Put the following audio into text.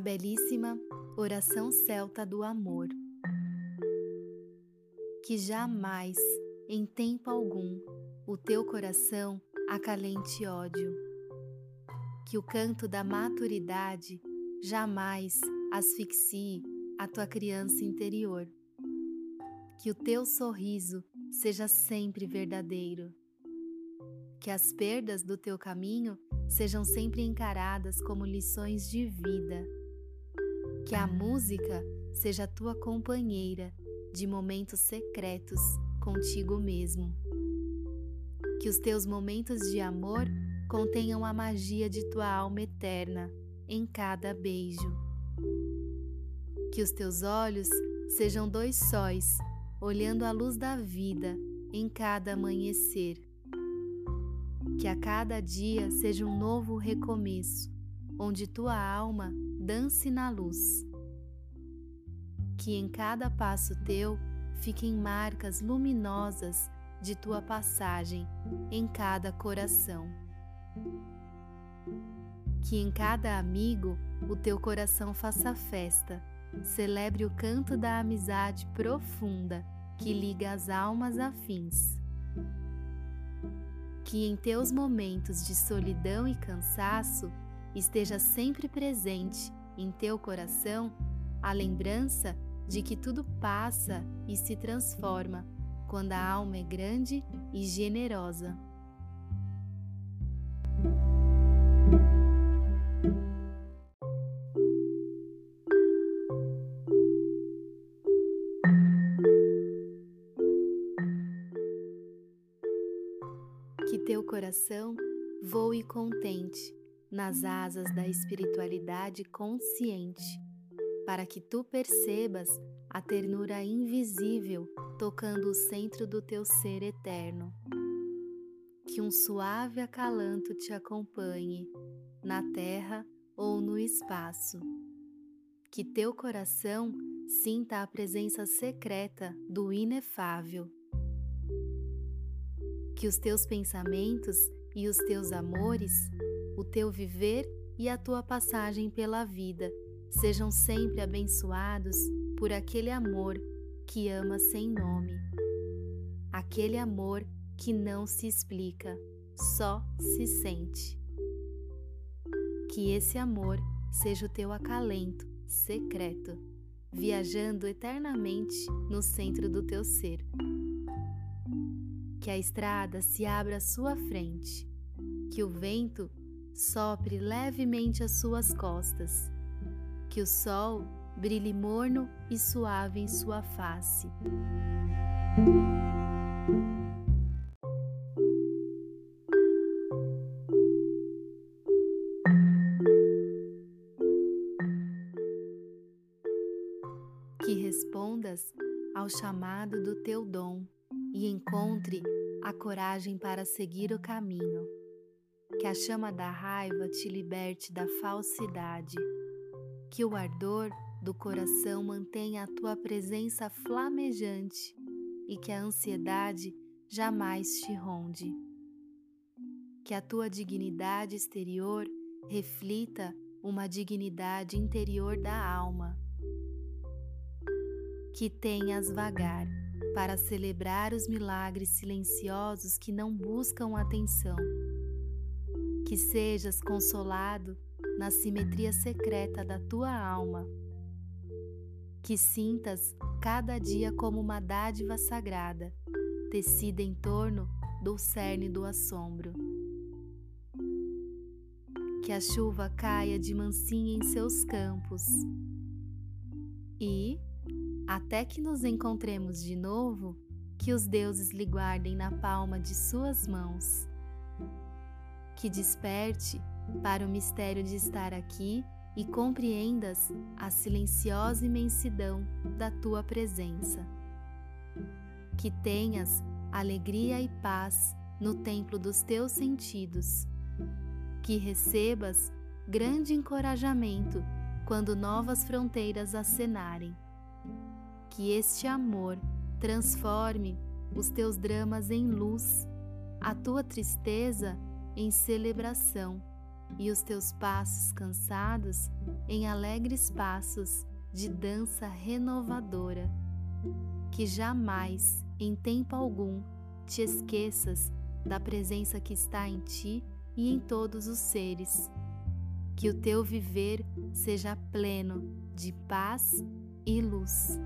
belíssima oração celta do amor. Que jamais, em tempo algum, o teu coração acalente ódio. Que o canto da maturidade jamais asfixie a tua criança interior. Que o teu sorriso seja sempre verdadeiro. Que as perdas do teu caminho sejam sempre encaradas como lições de vida. Que a música seja tua companheira de momentos secretos contigo mesmo. Que os teus momentos de amor contenham a magia de tua alma eterna em cada beijo. Que os teus olhos sejam dois sóis, olhando a luz da vida em cada amanhecer. Que a cada dia seja um novo recomeço, onde tua alma dance na luz. Que em cada passo teu fiquem marcas luminosas de tua passagem em cada coração. Que em cada amigo o teu coração faça festa, celebre o canto da amizade profunda que liga as almas afins. Que em teus momentos de solidão e cansaço esteja sempre presente em teu coração a lembrança de que tudo passa e se transforma quando a alma é grande e generosa. Que teu coração voe contente nas asas da espiritualidade consciente, para que tu percebas a ternura invisível tocando o centro do teu ser eterno. Que um suave acalanto te acompanhe na terra ou no espaço. Que teu coração sinta a presença secreta do inefável. Que os teus pensamentos e os teus amores, o teu viver e a tua passagem pela vida sejam sempre abençoados por aquele amor que ama sem nome. Aquele amor que não se explica, só se sente. Que esse amor seja o teu acalento secreto, viajando eternamente no centro do teu ser. Que a estrada se abra à sua frente, que o vento sopre levemente às suas costas, que o sol brilhe morno e suave em sua face. Que respondas ao chamado do teu dom e encontre a coragem para seguir o caminho. Que a chama da raiva te liberte da falsidade. Que o ardor do coração mantenha a tua presença flamejante e que a ansiedade jamais te ronde. Que a tua dignidade exterior reflita uma dignidade interior da alma. Que tenhas vagar para celebrar os milagres silenciosos que não buscam atenção. Que sejas consolado na simetria secreta da tua alma que sintas cada dia como uma dádiva sagrada, tecida em torno do cerne do assombro. Que a chuva caia de mansinha em seus campos. E, até que nos encontremos de novo, que os deuses lhe guardem na palma de suas mãos. Que desperte para o mistério de estar aqui e compreendas a silenciosa imensidão da tua presença. Que tenhas alegria e paz no templo dos teus sentidos. Que recebas grande encorajamento quando novas fronteiras acenarem. Que este amor transforme os teus dramas em luz, a tua tristeza em celebração e os teus passos cansados em alegres passos de dança renovadora. Que jamais, em tempo algum, te esqueças da presença que está em ti e em todos os seres. Que o teu viver seja pleno de paz e luz.